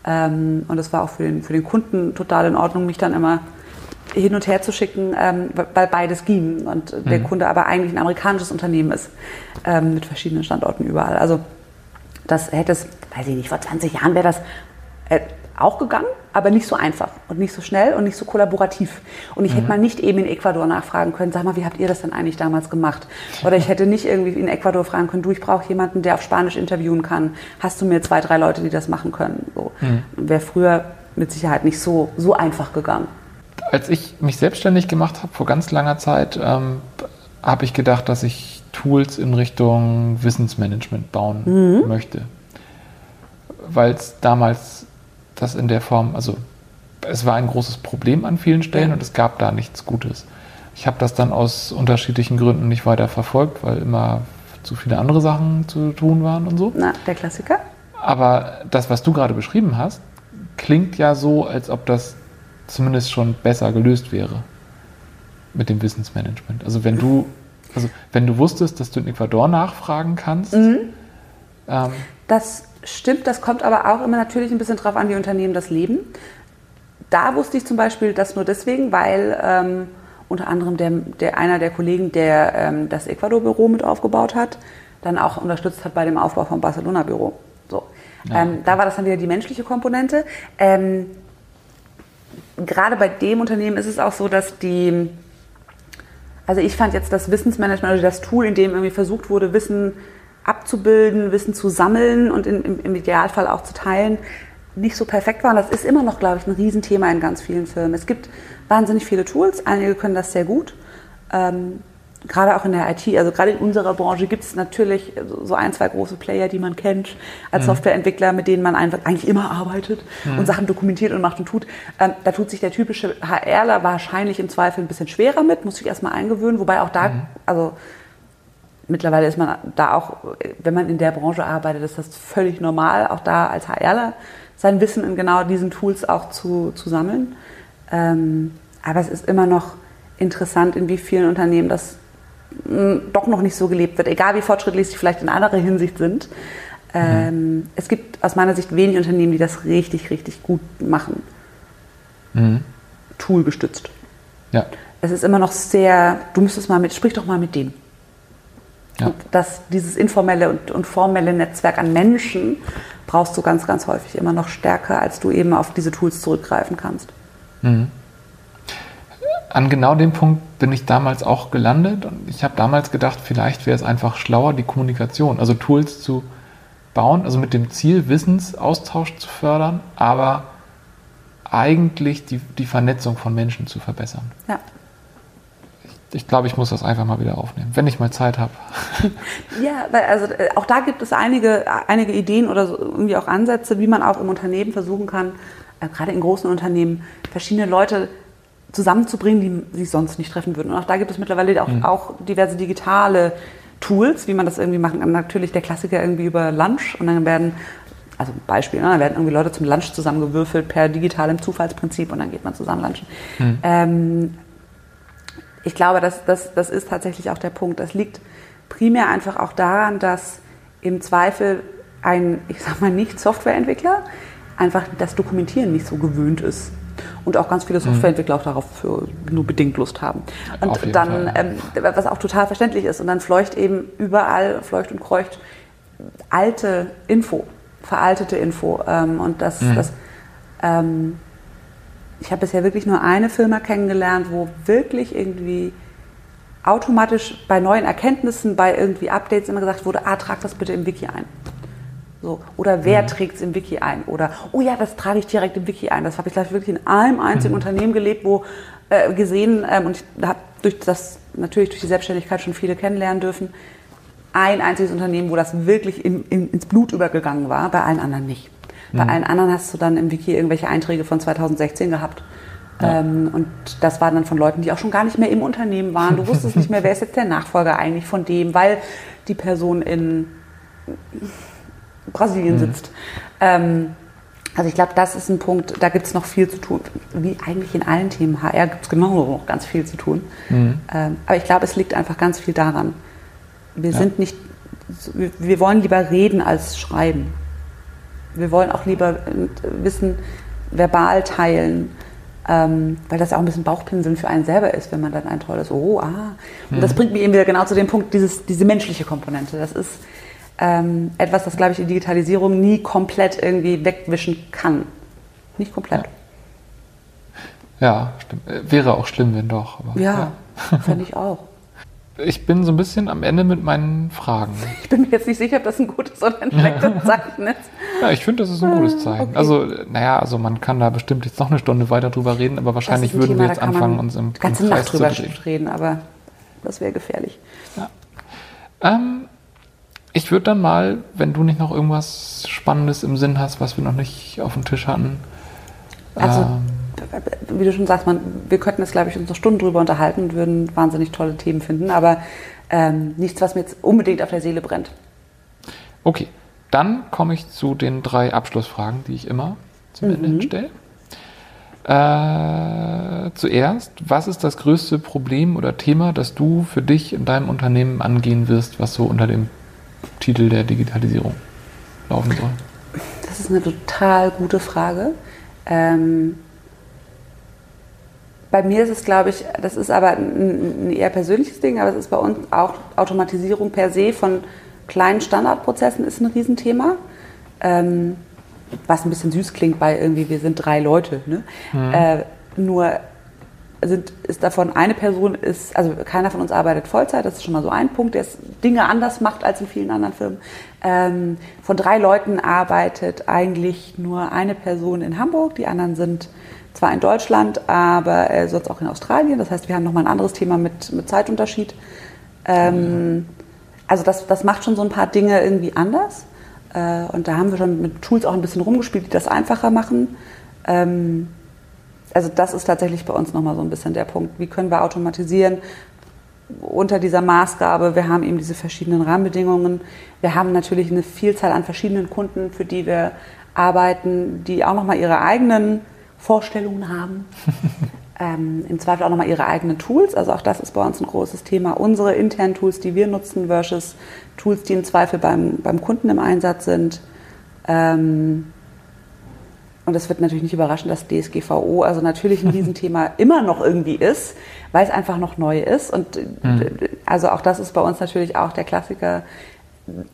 Ähm, und es war auch für den, für den Kunden total in Ordnung, mich dann immer hin und her zu schicken, ähm, weil beides ging und der mhm. Kunde aber eigentlich ein amerikanisches Unternehmen ist ähm, mit verschiedenen Standorten überall. Also das hätte es, weiß ich nicht, vor 20 Jahren wäre das äh, auch gegangen, aber nicht so einfach und nicht so schnell und nicht so kollaborativ. Und ich mhm. hätte mal nicht eben in Ecuador nachfragen können, sag mal, wie habt ihr das denn eigentlich damals gemacht? Oder ich hätte nicht irgendwie in Ecuador fragen können, du, ich brauche jemanden, der auf Spanisch interviewen kann. Hast du mir zwei, drei Leute, die das machen können? So. Mhm. Wäre früher mit Sicherheit nicht so, so einfach gegangen als ich mich selbstständig gemacht habe, vor ganz langer Zeit, ähm, habe ich gedacht, dass ich Tools in Richtung Wissensmanagement bauen mhm. möchte. Weil es damals das in der Form, also es war ein großes Problem an vielen Stellen und es gab da nichts Gutes. Ich habe das dann aus unterschiedlichen Gründen nicht weiter verfolgt, weil immer zu viele andere Sachen zu tun waren und so. Na, der Klassiker. Aber das, was du gerade beschrieben hast, klingt ja so, als ob das zumindest schon besser gelöst wäre mit dem Wissensmanagement. Also wenn du, also wenn du wusstest, dass du in Ecuador nachfragen kannst. Mhm. Ähm, das stimmt, das kommt aber auch immer natürlich ein bisschen drauf an, wie Unternehmen das leben. Da wusste ich zum Beispiel das nur deswegen, weil ähm, unter anderem der, der, einer der Kollegen, der ähm, das Ecuador-Büro mit aufgebaut hat, dann auch unterstützt hat bei dem Aufbau vom Barcelona-Büro. So. Ja. Ähm, da war das dann wieder die menschliche Komponente. Gerade bei dem Unternehmen ist es auch so, dass die, also ich fand jetzt das Wissensmanagement, also das Tool, in dem irgendwie versucht wurde, Wissen abzubilden, Wissen zu sammeln und in, im, im Idealfall auch zu teilen, nicht so perfekt war. Und das ist immer noch, glaube ich, ein Riesenthema in ganz vielen Firmen. Es gibt wahnsinnig viele Tools, einige können das sehr gut. Ähm, gerade auch in der IT, also gerade in unserer Branche gibt es natürlich so ein, zwei große Player, die man kennt als mhm. Softwareentwickler, mit denen man einfach eigentlich immer arbeitet mhm. und Sachen dokumentiert und macht und tut. Ähm, da tut sich der typische HRler wahrscheinlich im Zweifel ein bisschen schwerer mit, muss sich erstmal eingewöhnen, wobei auch da, mhm. also mittlerweile ist man da auch, wenn man in der Branche arbeitet, ist das völlig normal, auch da als HRler sein Wissen in genau diesen Tools auch zu, zu sammeln. Ähm, Aber es ist immer noch interessant, in wie vielen Unternehmen das doch noch nicht so gelebt wird, egal wie fortschrittlich sie vielleicht in anderer Hinsicht sind. Ähm, es gibt aus meiner Sicht wenig Unternehmen, die das richtig, richtig gut machen. Mhm. Tool gestützt. Ja. Es ist immer noch sehr, du müsstest mal mit, sprich doch mal mit dem. Ja. Und das, dieses informelle und, und formelle Netzwerk an Menschen brauchst du ganz, ganz häufig immer noch stärker, als du eben auf diese Tools zurückgreifen kannst. An genau dem Punkt bin ich damals auch gelandet und ich habe damals gedacht, vielleicht wäre es einfach schlauer, die Kommunikation, also Tools zu bauen, also mit dem Ziel, Wissensaustausch zu fördern, aber eigentlich die, die Vernetzung von Menschen zu verbessern. Ja. Ich glaube, ich muss das einfach mal wieder aufnehmen, wenn ich mal Zeit habe. Ja, weil also äh, auch da gibt es einige, einige Ideen oder so, irgendwie auch Ansätze, wie man auch im Unternehmen versuchen kann, äh, gerade in großen Unternehmen, verschiedene Leute zusammenzubringen, die sich sonst nicht treffen würden. Und auch da gibt es mittlerweile auch, auch diverse digitale Tools, wie man das irgendwie machen kann. Natürlich der Klassiker irgendwie über Lunch und dann werden, also Beispiel, ne, dann werden irgendwie Leute zum Lunch zusammengewürfelt per digitalem Zufallsprinzip und dann geht man zusammen lunchen. Ähm, ich glaube, das, das, das ist tatsächlich auch der Punkt. Das liegt primär einfach auch daran, dass im Zweifel ein, ich sag mal, nicht Softwareentwickler einfach das Dokumentieren nicht so gewöhnt ist. Und auch ganz viele Softwareentwickler auch darauf nur bedingt Lust haben. Und dann, ähm, was auch total verständlich ist, und dann fleucht eben überall, fleucht und kreucht alte Info, veraltete Info. Ähm, und das, das ähm, ich habe bisher wirklich nur eine Firma kennengelernt, wo wirklich irgendwie automatisch bei neuen Erkenntnissen, bei irgendwie Updates immer gesagt wurde, ah, trag das bitte im Wiki ein. So. Oder wer trägt es im Wiki ein? Oder, oh ja, das trage ich direkt im Wiki ein. Das habe ich glaube ich, wirklich in einem einzigen Unternehmen gelebt, wo äh, gesehen, ähm, und ich habe durch das natürlich durch die Selbstständigkeit schon viele kennenlernen dürfen, ein einziges Unternehmen, wo das wirklich in, in, ins Blut übergegangen war, bei allen anderen nicht. Bei allen anderen hast du dann im Wiki irgendwelche Einträge von 2016 gehabt. Ähm, und das waren dann von Leuten, die auch schon gar nicht mehr im Unternehmen waren. Du wusstest nicht mehr, wer ist jetzt der Nachfolger eigentlich von dem, weil die Person in Brasilien sitzt. Ähm, also ich glaube, das ist ein Punkt, da gibt es noch viel zu tun. Wie eigentlich in allen Themen HR gibt es genauso noch ganz viel zu tun. Ähm, aber ich glaube, es liegt einfach ganz viel daran. Wir sind nicht, wir- wollen lieber reden als schreiben. Wir wollen auch lieber äh, Wissen verbal teilen, ähm, weil das ja auch ein bisschen Bauchpinseln für einen selber ist, wenn man dann ein tolles, oh, ah. Und das bringt mich eben wieder genau zu dem Punkt, dieses, diese menschliche Komponente. Das ist ähm, etwas, das, glaube ich, die Digitalisierung nie komplett irgendwie wegwischen kann. Nicht komplett. Ja, stimmt. Äh, Wäre auch schlimm, wenn doch. Aber, Ja, finde ich auch. Ich bin so ein bisschen am Ende mit meinen Fragen. Ich bin mir jetzt nicht sicher, ob das ein gutes oder ein schlechtes Zeichen ist. Ja, ich finde, das ist ein gutes Zeichen. okay. Also, naja, also man kann da bestimmt jetzt noch eine Stunde weiter drüber reden, aber wahrscheinlich würden Thema, wir jetzt anfangen, uns im, ganze Kreis Nacht zu drüber drehen. reden, aber das wäre gefährlich. Ähm, ich würde dann mal, wenn du nicht noch irgendwas Spannendes im Sinn hast, was wir noch nicht auf dem Tisch hatten. Also, ähm, wie du schon sagst, man, wir könnten jetzt, glaube ich, uns noch Stunden drüber unterhalten und würden wahnsinnig tolle Themen finden, aber ähm, nichts, was mir jetzt unbedingt auf der Seele brennt. okay, dann komme ich zu den drei Abschlussfragen, die ich immer zum Ende hin stelle. Äh, zuerst, was ist das größte Problem oder Thema, das du für dich in deinem Unternehmen angehen wirst, was so unter dem Titel der Digitalisierung laufen soll? Das ist eine total gute Frage. Ähm, bei mir ist es, glaube ich, das ist aber ein, ein eher persönliches Ding, aber es ist bei uns auch Automatisierung per se von kleinen Standardprozessen ist ein Riesenthema. Ähm, was ein bisschen süß klingt bei irgendwie, wir sind drei Leute. Ne? Äh, nur sind, ist davon eine Person ist, also keiner von uns arbeitet Vollzeit, das ist schon mal so ein Punkt, der Dinge anders macht als in vielen anderen Firmen. Ähm, von drei Leuten arbeitet eigentlich nur eine Person in Hamburg, die anderen sind zwar in Deutschland, aber äh, sonst auch in Australien. Das heißt, wir haben nochmal ein anderes Thema mit, mit Zeitunterschied. Ähm, also das, das macht schon so ein paar Dinge irgendwie anders. Äh, und da haben wir schon mit Tools auch ein bisschen rumgespielt, die das einfacher machen. Ähm, also das ist tatsächlich bei uns nochmal so ein bisschen der Punkt. Wie können wir automatisieren unter dieser Maßgabe? Wir haben eben diese verschiedenen Rahmenbedingungen. Wir haben natürlich eine Vielzahl an verschiedenen Kunden, für die wir arbeiten, die auch nochmal ihre eigenen Vorstellungen haben. ähm, im Zweifel auch nochmal ihre eigenen Tools. Also auch das ist bei uns ein großes Thema. Unsere internen Tools, die wir nutzen, versus Tools, die im Zweifel beim, beim Kunden im Einsatz sind. Ähm, und das wird natürlich nicht überraschen, dass DSGVO also natürlich ein Riesenthema immer noch irgendwie ist, weil es einfach noch neu ist. Und mhm. also auch das ist bei uns natürlich auch der Klassiker.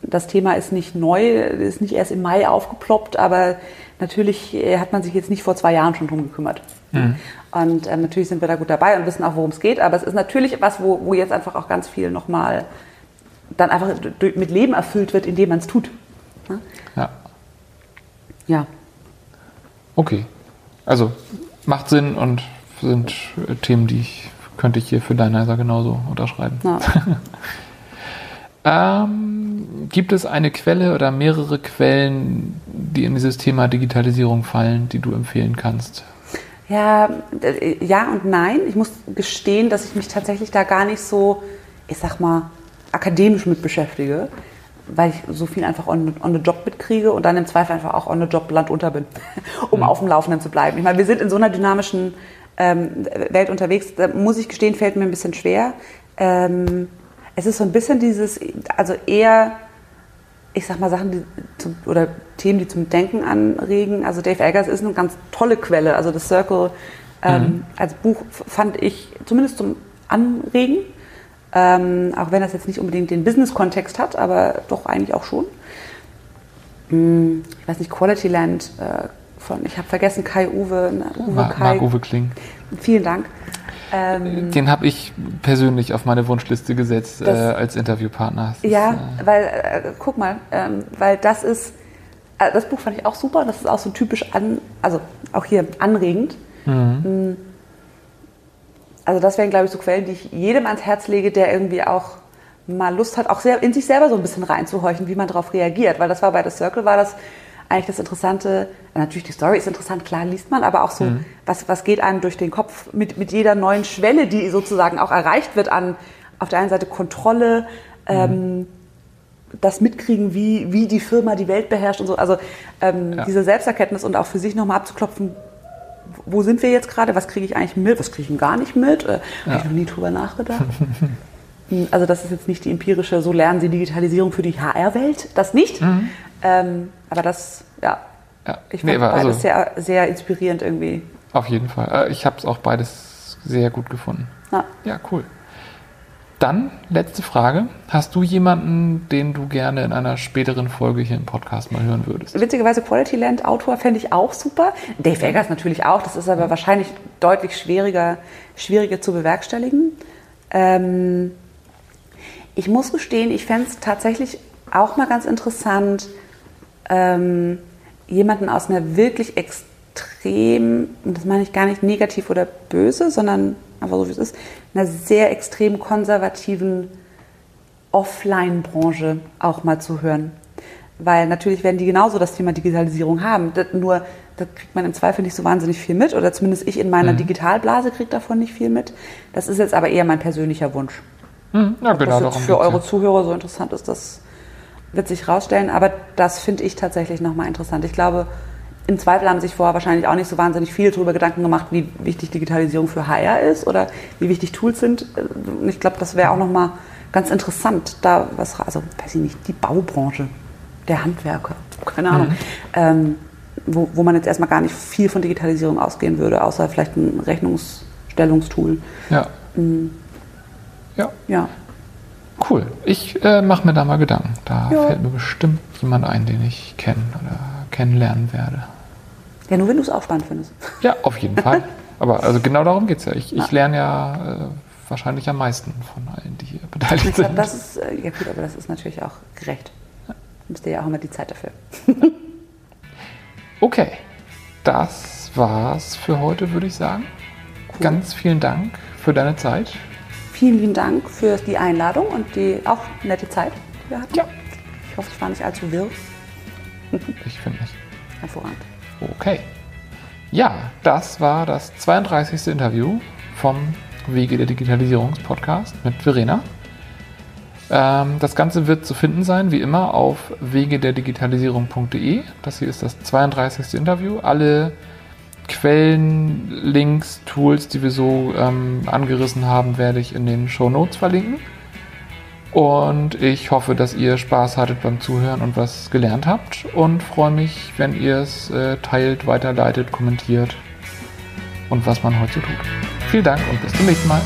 Das Thema ist nicht neu, ist nicht erst im Mai aufgeploppt, aber natürlich hat man sich jetzt nicht vor zwei Jahren schon drum gekümmert. Mhm. Und äh, natürlich sind wir da gut dabei und wissen auch, worum es geht. Aber es ist natürlich was, wo, wo jetzt einfach auch ganz viel nochmal dann einfach mit Leben erfüllt wird, indem man es tut. Ne? Ja. Ja. Okay. Also macht Sinn und sind Themen, die ich könnte ich hier für Dynamizer genauso unterschreiben. Ja. ähm, gibt es eine Quelle oder mehrere Quellen, die in dieses Thema Digitalisierung fallen, die du empfehlen kannst? Ja, äh, ja und nein. Ich muss gestehen, dass ich mich tatsächlich da gar nicht so, ich sag mal, akademisch mit beschäftige weil ich so viel einfach on, on the job mitkriege und dann im Zweifel einfach auch on the job landunter bin, um mhm. auf dem Laufenden zu bleiben. Ich meine, wir sind in so einer dynamischen ähm, Welt unterwegs, da muss ich gestehen, fällt mir ein bisschen schwer. Ähm, es ist so ein bisschen dieses, also eher, ich sag mal, Sachen die zum, oder Themen, die zum Denken anregen. Also Dave Eggers ist eine ganz tolle Quelle. Also das Circle ähm, mhm. als Buch fand ich zumindest zum Anregen ähm, auch wenn das jetzt nicht unbedingt den Business-Kontext hat, aber doch eigentlich auch schon. Hm, ich weiß nicht, Quality Land äh, von, ich habe vergessen, Kai Uwe. Ne, Uwe Mar Kai. Marc Uwe Kling. Vielen Dank. Ähm, Den habe ich persönlich auf meine Wunschliste gesetzt das, äh, als Interviewpartner. Das ja, ist, äh, weil, äh, guck mal, ähm, weil das ist, äh, das Buch fand ich auch super das ist auch so typisch an, also auch hier anregend. Mhm. Also das wären, glaube ich, so Quellen, die ich jedem ans Herz lege, der irgendwie auch mal Lust hat, auch in sich selber so ein bisschen reinzuhorchen, wie man darauf reagiert. Weil das war bei The Circle, war das eigentlich das Interessante, natürlich die Story ist interessant, klar liest man, aber auch so, mhm. was, was geht einem durch den Kopf mit, mit jeder neuen Schwelle, die sozusagen auch erreicht wird an auf der einen Seite Kontrolle, mhm. ähm, das Mitkriegen, wie, wie die Firma die Welt beherrscht und so. Also ähm, ja. diese Selbsterkenntnis und auch für sich nochmal abzuklopfen, wo sind wir jetzt gerade, was kriege ich eigentlich mit, was kriege ich gar nicht mit, äh, ja. habe ich noch nie drüber nachgedacht. Hm, also das ist jetzt nicht die empirische, so lernen Sie Digitalisierung für die HR-Welt, das nicht. Mhm. Ähm, aber das, ja, ja. ich fand nee, beides also, sehr, sehr inspirierend irgendwie. Auf jeden Fall. Äh, ich habe es auch beides sehr gut gefunden. Ja, ja cool. Dann letzte Frage. Hast du jemanden, den du gerne in einer späteren Folge hier im Podcast mal hören würdest? Witzigerweise Quality Land Autor fände ich auch super. Dave Eggers natürlich auch. Das ist aber wahrscheinlich deutlich schwieriger, schwieriger zu bewerkstelligen. Ähm, ich muss gestehen, ich fände es tatsächlich auch mal ganz interessant, ähm, jemanden aus einer wirklich extrem, und das meine ich gar nicht negativ oder böse, sondern einfach so wie es ist, einer sehr extrem konservativen Offline-Branche auch mal zu hören. Weil natürlich werden die genauso das Thema Digitalisierung haben. Das, nur da kriegt man im Zweifel nicht so wahnsinnig viel mit oder zumindest ich in meiner mhm. Digitalblase kriege davon nicht viel mit. Das ist jetzt aber eher mein persönlicher Wunsch. Mhm. Ja, Ob genau, das jetzt für eure ja. Zuhörer so interessant ist, das wird sich rausstellen. Aber das finde ich tatsächlich nochmal interessant. Ich glaube, im Zweifel haben sich vorher wahrscheinlich auch nicht so wahnsinnig viele darüber Gedanken gemacht, wie wichtig Digitalisierung für HR ist oder wie wichtig Tools sind. Und ich glaube, das wäre auch nochmal ganz interessant, da was, also weiß ich nicht, die Baubranche, der Handwerker, keine Ahnung, mhm. ähm, wo, wo man jetzt erstmal gar nicht viel von Digitalisierung ausgehen würde, außer vielleicht ein Rechnungsstellungstool. Ja. Mhm. Ja. Ja. Cool. Ich äh, mache mir da mal Gedanken. Da ja. fällt mir bestimmt jemand ein, den ich kenne oder kennenlernen werde. Ja, nur wenn du es auch spannend findest. Ja, auf jeden Fall. Aber also genau darum geht es ja. Ich, ich lerne ja äh, wahrscheinlich am meisten von allen, die hier beteiligt ich glaub, sind. Das ist, äh, ja gut, aber das ist natürlich auch gerecht. Du müsst ja auch immer die Zeit dafür. okay, das war's für heute, würde ich sagen. Cool. Ganz vielen Dank für deine Zeit. Vielen lieben Dank für die Einladung und die auch nette Zeit, die wir hatten. Ja. Ich hoffe, ich war nicht allzu wirr. ich finde nicht. Hervorragend. Okay. Ja, das war das 32. Interview vom Wege der Digitalisierungspodcast mit Verena. Ähm, das Ganze wird zu finden sein, wie immer, auf wegederdigitalisierung.de. Das hier ist das 32. Interview. Alle Quellen, Links, Tools, die wir so ähm, angerissen haben, werde ich in den Show Notes verlinken. Und ich hoffe, dass ihr Spaß hattet beim Zuhören und was gelernt habt. Und freue mich, wenn ihr es äh, teilt, weiterleitet, kommentiert und was man heute so tut. Vielen Dank und bis zum nächsten Mal.